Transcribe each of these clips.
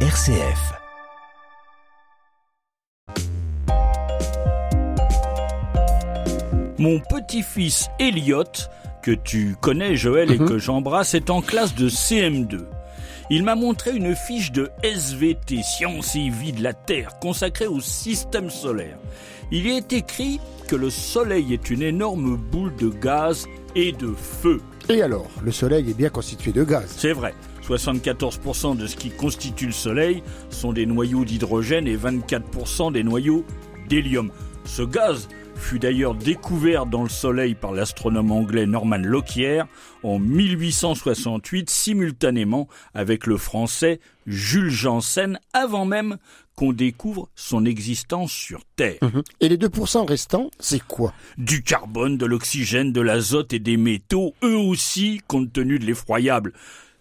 RCF. Mon petit-fils Elliot, que tu connais Joël et Mhm. que j'embrasse, est en classe de CM2. Il m'a montré une fiche de SVT, Science et Vie de la Terre, consacrée au système solaire. Il y est écrit que le Soleil est une énorme boule de gaz et de feu. Et alors, le Soleil est bien constitué de gaz. C'est vrai. 74% de ce qui constitue le Soleil sont des noyaux d'hydrogène et 24% des noyaux d'hélium. Ce gaz fut d'ailleurs découvert dans le Soleil par l'astronome anglais Norman Lockyer en 1868 simultanément avec le français Jules Janssen avant même qu'on découvre son existence sur Terre. Mhm. Et les 2% restants, c'est quoi? Du carbone, de l'oxygène, de l'azote et des métaux, eux aussi, compte tenu de l'effroyable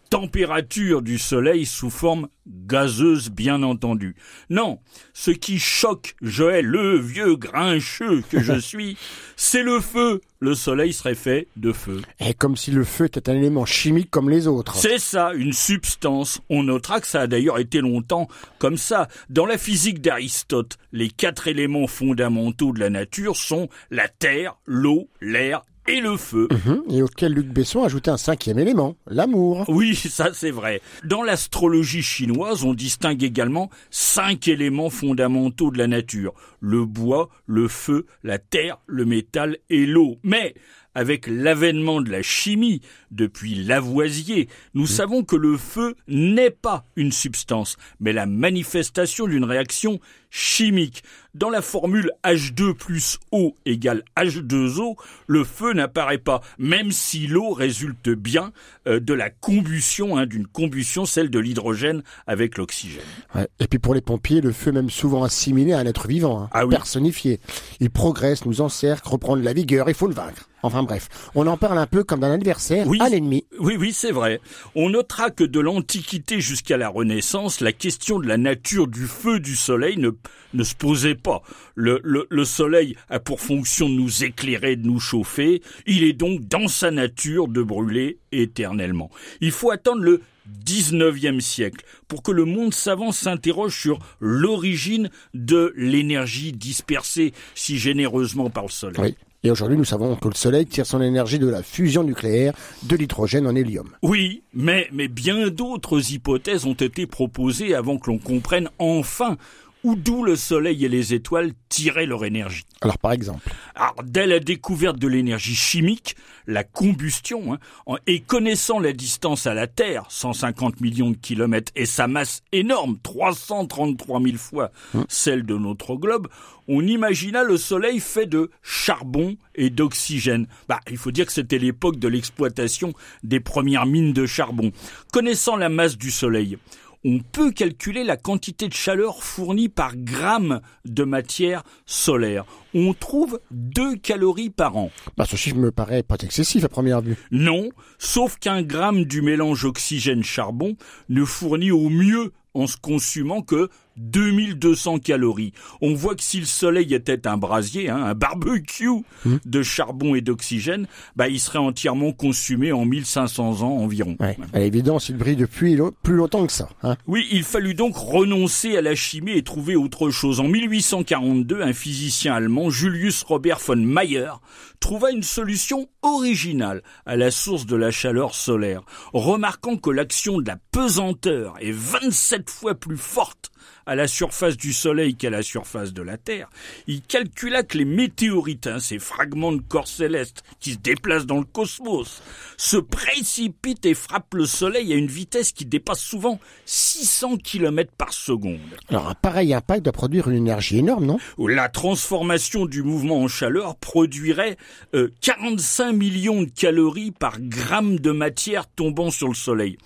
température du Soleil sous forme gazeuse, bien entendu. Non, ce qui choque Joël, le vieux grincheux que je suis, c'est le feu. Le Soleil serait fait de feu. Et comme si le feu était un élément chimique comme les autres. C'est ça, une substance. On notera que ça a d'ailleurs été longtemps comme ça. Dans la physique d'Aristote, les quatre éléments fondamentaux de la nature sont la terre, l'eau, l'air et le feu. Mhm. Et auquel Luc Besson a ajouté un cinquième élément, l'amour. Oui, ça c'est vrai. Dans l'astrologie chinoise, on distingue également cinq éléments fondamentaux de la nature. Le bois, le feu, la terre, le métal et l'eau. Mais avec l'avènement de la chimie, depuis Lavoisier, nous savons que le feu n'est pas une substance, mais la manifestation d'une réaction chimique. Dans la formule H2 plus O égale H2O, le feu n'apparaît pas, même si l'eau résulte bien euh, de la combustion, hein, d'une combustion, celle de l'hydrogène avec l'oxygène. Ouais. Et puis pour les pompiers, le feu est même souvent assimilé à un être vivant, hein, Ah oui. personnifié. Il progresse, nous encercle, reprend de la vigueur, il faut le vaincre. Enfin bref, on en parle un peu comme d'un adversaire Oui. à l'ennemi. Oui, oui, c'est vrai. On notera que de l'Antiquité jusqu'à la Renaissance, la question de la nature du feu du Soleil ne, ne se posait pas. Le, le, le Soleil a pour fonction de nous éclairer, de nous chauffer. Il est donc dans sa nature de brûler éternellement. Il faut attendre le 19e siècle pour que le monde savant s'interroge sur l'origine de l'énergie dispersée si généreusement par le Soleil. Oui. Et aujourd'hui, nous savons que le Soleil tire son énergie de la fusion nucléaire de l'hydrogène en hélium. Oui, mais, mais bien d'autres hypothèses ont été proposées avant que l'on comprenne enfin où d'où le Soleil et les étoiles tiraient leur énergie. Alors par exemple, Alors, dès la découverte de l'énergie chimique, la combustion, hein, et connaissant la distance à la Terre, 150 millions de kilomètres, et sa masse énorme, 333 000 fois celle de notre globe, on imagina le Soleil fait de charbon et d'oxygène. Bah, il faut dire que c'était l'époque de l'exploitation des premières mines de charbon. Connaissant la masse du Soleil, on peut calculer la quantité de chaleur fournie par gramme de matière solaire. On trouve 2 calories par an. bah, ce chiffre me paraît pas excessif à première vue. Non, sauf qu'un gramme du mélange oxygène-charbon ne fournit au mieux en se consumant que 2200 calories. On voit que si le soleil était un brasier, hein, un barbecue de charbon et d'oxygène, bah, il serait entièrement consumé en 1500 ans environ. Ouais. À l'évidence, il brille depuis plus longtemps que ça. Hein. Oui, il fallut donc renoncer à la chimie et trouver autre chose. En 1842, un physicien allemand, Julius Robert von Mayer, trouva une solution originale à la source de la chaleur solaire, remarquant que l'action de la pesanteur est 27 fois plus forte à la surface du Soleil qu'à la surface de la Terre, il calcula que les météorites, hein, ces fragments de corps célestes qui se déplacent dans le cosmos, se précipitent et frappent le Soleil à une vitesse qui dépasse souvent 600 km par seconde. Alors un pareil impact doit produire une énergie énorme, non? La transformation du mouvement en chaleur produirait euh, 45 millions de calories par gramme de matière tombant sur le Soleil.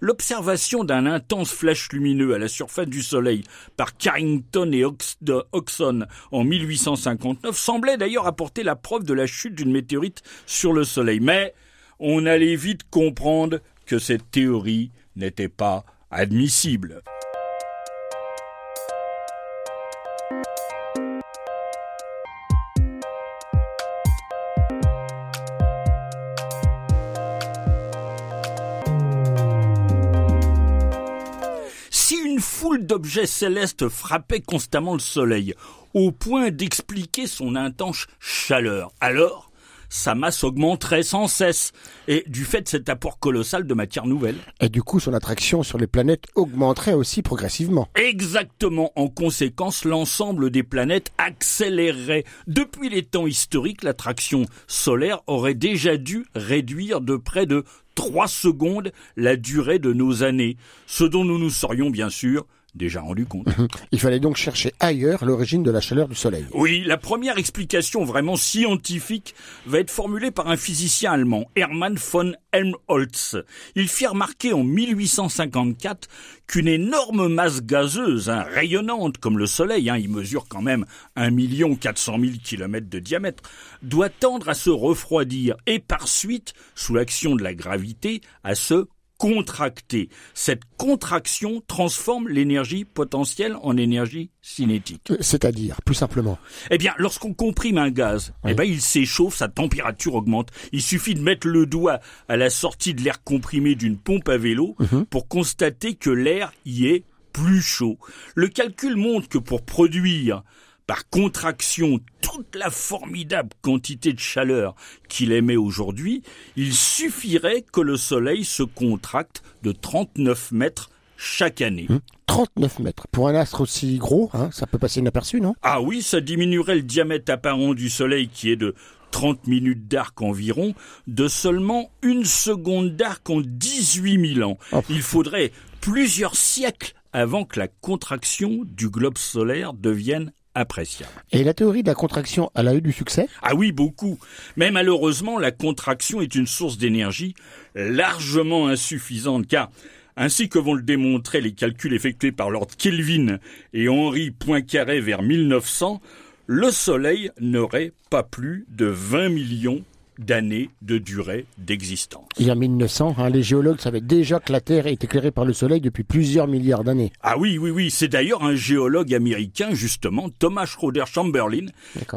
L'observation d'un intense flash lumineux à la surface du Soleil par Carrington et Oxon en 1859 semblait d'ailleurs apporter la preuve de la chute d'une météorite sur le Soleil. Mais on allait vite comprendre que cette théorie n'était pas admissible. D'objets célestes frappait constamment le Soleil, au point d'expliquer son intense chaleur. Alors, sa masse augmenterait sans cesse, et du fait de cet apport colossal de matière nouvelle. Et du coup, son attraction sur les planètes augmenterait aussi progressivement. Exactement. En conséquence, l'ensemble des planètes accélérerait. Depuis les temps historiques, l'attraction solaire aurait déjà dû réduire de près de 3 secondes la durée de nos années, ce dont nous nous serions bien sûr déjà rendu compte. Il fallait donc chercher ailleurs l'origine de la chaleur du Soleil. Oui, la première explication vraiment scientifique va être formulée par un physicien allemand, Hermann von Helmholtz. Il fit remarquer en 1854 qu'une énorme masse gazeuse, hein, rayonnante comme le Soleil, hein, il mesure quand même 1 400 000 km de diamètre, doit tendre à se refroidir et par suite, sous l'action de la gravité, à se contracter. Cette contraction transforme l'énergie potentielle en énergie cinétique. Euh, c'est-à-dire, plus simplement Eh bien, lorsqu'on comprime un gaz, eh ben, il s'échauffe, sa température augmente. Il suffit de mettre le doigt à la sortie de l'air comprimé d'une pompe à vélo mhm. pour constater que l'air y est plus chaud. Le calcul montre que pour produire par contraction toute la formidable quantité de chaleur qu'il émet aujourd'hui, il suffirait que le Soleil se contracte de 39 mètres chaque année. 39 hum, mètres. Pour un astre aussi gros, hein, ça peut passer inaperçu, non? Ah oui, ça diminuerait le diamètre apparent du Soleil qui est de 30 minutes d'arc environ, de seulement une seconde d'arc en 18 000 ans. Oh. Il faudrait plusieurs siècles avant que la contraction du globe solaire devienne appréciable. Et la théorie de la contraction, elle a eu du succès? Ah oui, beaucoup. Mais malheureusement, la contraction est une source d'énergie largement insuffisante, car ainsi que vont le démontrer les calculs effectués par Lord Kelvin et Henri Poincaré vers 1900, le Soleil n'aurait pas plus de 20 millions d'années de durée d'existence. Il y a 1900, hein, les géologues savaient déjà que la Terre est éclairée par le Soleil depuis plusieurs milliards d'années. Ah oui, oui, oui. C'est d'ailleurs un géologue américain, justement, Thomas Schroeder Chamberlain,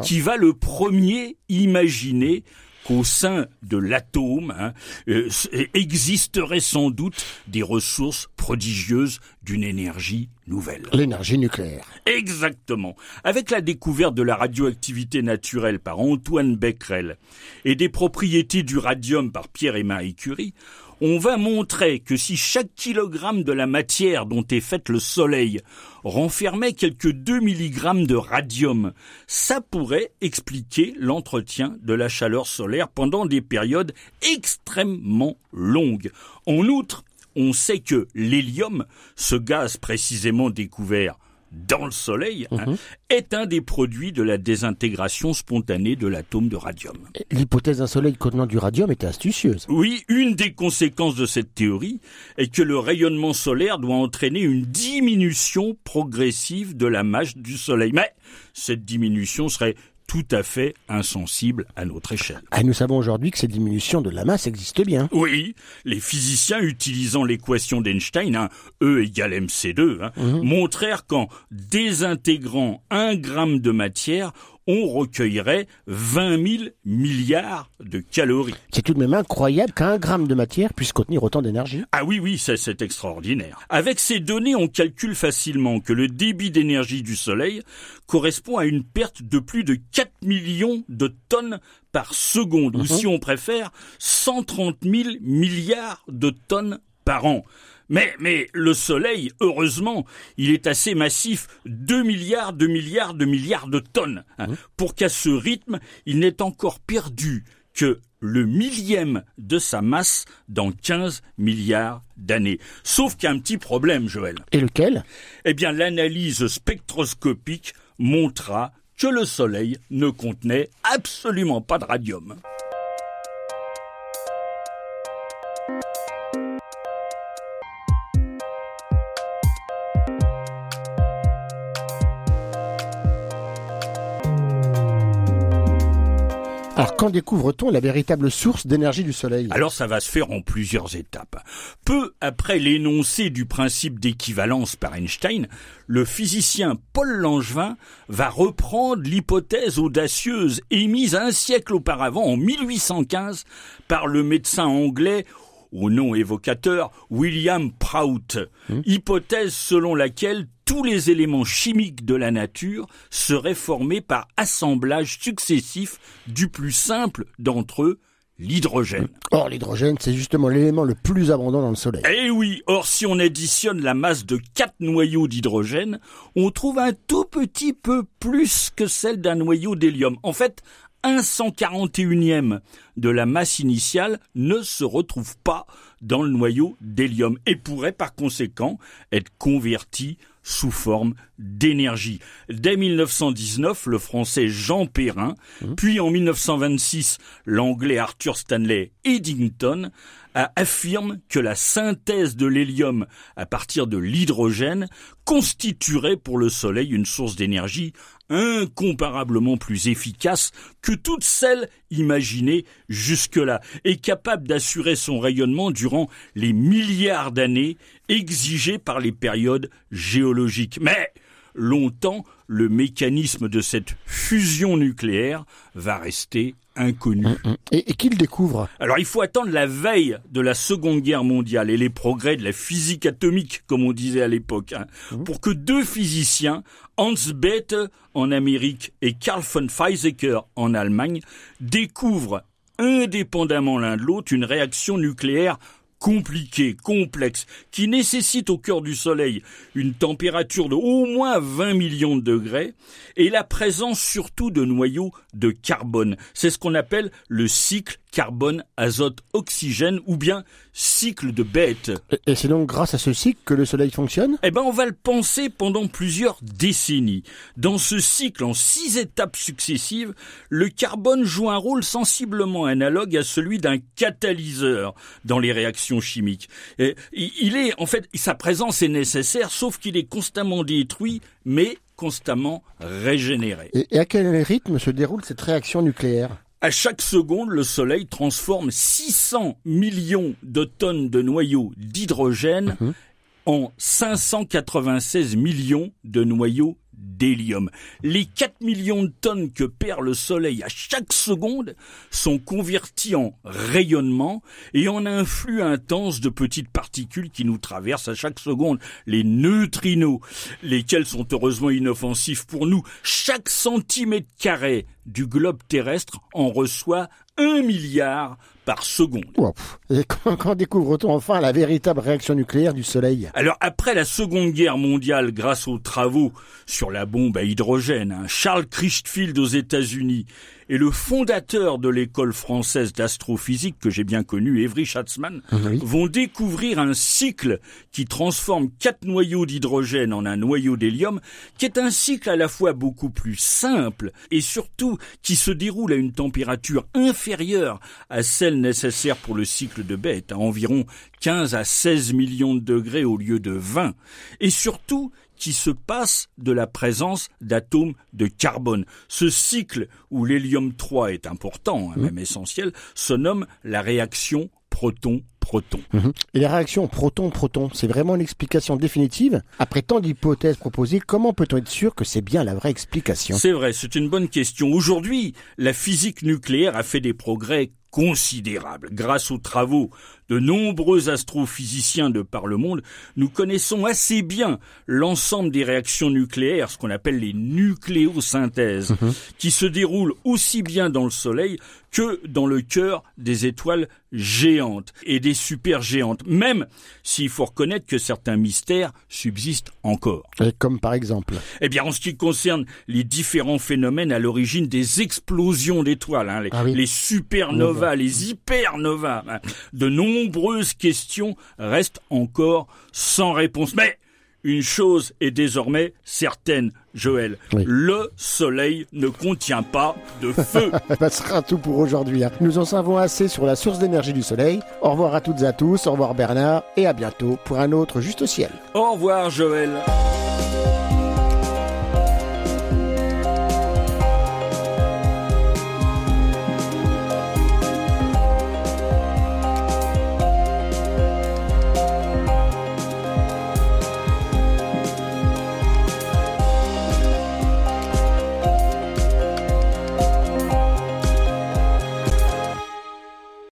qui va le premier imaginer qu'au sein de l'atome hein, euh, existeraient sans doute des ressources prodigieuses d'une énergie nouvelle. L'énergie nucléaire. Exactement. Avec la découverte de la radioactivité naturelle par Antoine Becquerel et des propriétés du radium par Pierre et Marie Curie, on va montrer que si chaque kilogramme de la matière dont est fait le Soleil renfermait quelques 2 mg de radium, ça pourrait expliquer l'entretien de la chaleur solaire pendant des périodes extrêmement longues. En outre, on sait que l'hélium, ce gaz précisément découvert dans le Soleil hein, mhm. est un des produits de la désintégration spontanée de l'atome de radium. L'hypothèse d'un Soleil contenant du radium est astucieuse. Oui, une des conséquences de cette théorie est que le rayonnement solaire doit entraîner une diminution progressive de la masse du Soleil. Mais cette diminution serait tout à fait insensible à notre échelle. Ah, nous savons aujourd'hui que cette diminution de la masse existe bien. Oui, les physiciens utilisant l'équation d'Einstein, hein, E égale mc2, hein, mhm. montrèrent qu'en désintégrant un gramme de matière, on recueillerait 20 000 milliards de calories. C'est tout de même incroyable qu'un gramme de matière puisse contenir autant d'énergie. Ah oui, oui, c'est extraordinaire. Avec ces données, on calcule facilement que le débit d'énergie du Soleil correspond à une perte de plus de 4 millions de tonnes par seconde, ou mhm. si on préfère, 130 000 milliards de tonnes par an. Mais, mais le Soleil, heureusement, il est assez massif, 2 milliards, de milliards, de milliards de tonnes, hein, mmh. pour qu'à ce rythme, il n'ait encore perdu que le millième de sa masse dans 15 milliards d'années. Sauf qu'il y a un petit problème, Joël. Et lequel? Eh bien, l'analyse spectroscopique montra que le Soleil ne contenait absolument pas de radium. Quand découvre-t-on la véritable source d'énergie du Soleil Alors ça va se faire en plusieurs étapes. Peu après l'énoncé du principe d'équivalence par Einstein, le physicien Paul Langevin va reprendre l'hypothèse audacieuse émise un siècle auparavant, en 1815, par le médecin anglais au nom évocateur William Prout, Hmm. hypothèse selon laquelle tous les éléments chimiques de la nature seraient formés par assemblage successif du plus simple d'entre eux, l'hydrogène. Or, l'hydrogène, c'est justement l'élément le plus abondant dans le Soleil. Eh oui, or si on additionne la masse de quatre noyaux d'hydrogène, on trouve un tout petit peu plus que celle d'un noyau d'hélium. En fait, un 141e de la masse initiale ne se retrouve pas dans le noyau d'hélium et pourrait par conséquent être converti sous forme d'énergie. Dès 1919, le français Jean Perrin, puis en 1926, l'anglais Arthur Stanley Eddington affirme que la synthèse de l'hélium à partir de l'hydrogène constituerait pour le Soleil une source d'énergie incomparablement plus efficace que toutes celles imaginées jusque-là et capable d'assurer son rayonnement durant les milliards d'années exigées par les périodes géologiques. Mais longtemps, le mécanisme de cette fusion nucléaire va rester inconnu. Et, et qui le découvre? Alors il faut attendre la veille de la Seconde Guerre mondiale et les progrès de la physique atomique, comme on disait à l'époque, hein, pour que deux physiciens, Hans Bethe en Amérique et Carl von Weizsäcker en Allemagne, découvrent indépendamment l'un de l'autre une réaction nucléaire compliquée, complexe, qui nécessite au cœur du Soleil une température de au moins 20 millions de degrés et la présence surtout de noyaux de carbone. C'est ce qu'on appelle le cycle carbone-azote-oxygène ou bien cycle de Bethe. Et, c'est donc grâce à ce cycle que le Soleil fonctionne? Eh ben, on va le penser pendant plusieurs décennies. Dans ce cycle en six étapes successives, le carbone joue un rôle sensiblement analogue à celui d'un catalyseur dans les réactions chimiques. Et il est, en fait, sa présence est nécessaire, sauf qu'il est constamment détruit, mais constamment régénéré. et à quel rythme se déroule cette réaction nucléaire? À chaque seconde, le Soleil transforme 600 millions de tonnes de noyaux d'hydrogène en 596 millions de noyaux d'hélium. Les 4 millions de tonnes que perd le Soleil à chaque seconde sont convertis en rayonnement et en un flux intense de petites particules qui nous traversent à chaque seconde, les neutrinos, lesquels sont heureusement inoffensifs pour nous. Chaque centimètre carré du globe terrestre en reçoit un milliard par seconde. Et quand, quand découvre-t-on enfin la véritable réaction nucléaire du Soleil? Alors après la Seconde Guerre mondiale, grâce aux travaux sur la bombe à hydrogène, hein, Charles Christfield aux États-Unis et le fondateur de l'école française d'astrophysique que j'ai bien connu, Evry Schatzmann, Oui. vont découvrir un cycle qui transforme quatre noyaux d'hydrogène en un noyau d'hélium, qui est un cycle à la fois beaucoup plus simple et surtout qui se déroule à une température inférieure à celle nécessaire pour le cycle de Bethe, à environ 15 à 16 millions de degrés au lieu de 20, et surtout qui se passe de la présence d'atomes de carbone. Ce cycle où l'hélium 3 est important, hein, même essentiel, se nomme la réaction proton-proton. Mhm. Et la réaction proton-proton, c'est vraiment l'explication définitive Après tant d'hypothèses proposées, comment peut-on être sûr que c'est bien la vraie explication? C'est vrai, c'est une bonne question. Aujourd'hui, la physique nucléaire a fait des progrès considérables. Grâce aux travaux de nombreux astrophysiciens de par le monde, nous connaissons assez bien l'ensemble des réactions nucléaires, ce qu'on appelle les nucléosynthèses, qui se déroulent aussi bien dans le Soleil que dans le cœur des étoiles géantes et des supergéantes, même s'il faut reconnaître que certains mystères subsistent encore. Et Comme par exemple Eh bien, en ce qui concerne les différents phénomènes à l'origine des explosions d'étoiles, hein, les, Ah oui. les supernovas, les hypernovas, hein, de nombreuses questions restent encore sans réponse. Mais une chose est désormais certaine, Joël. Oui. Le Soleil ne contient pas de feu. Ça ben, sera tout pour aujourd'hui. hein. Nous en savons assez sur la source d'énergie du Soleil. Au revoir à toutes et à tous, au revoir Bernard, et à bientôt pour un autre Juste Ciel. Au revoir, Joël.